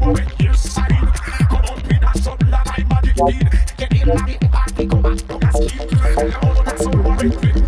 Get in, get in, get in, get in, get in, get in, get in, get in, get in, get in, get in, get in, get in, get in, get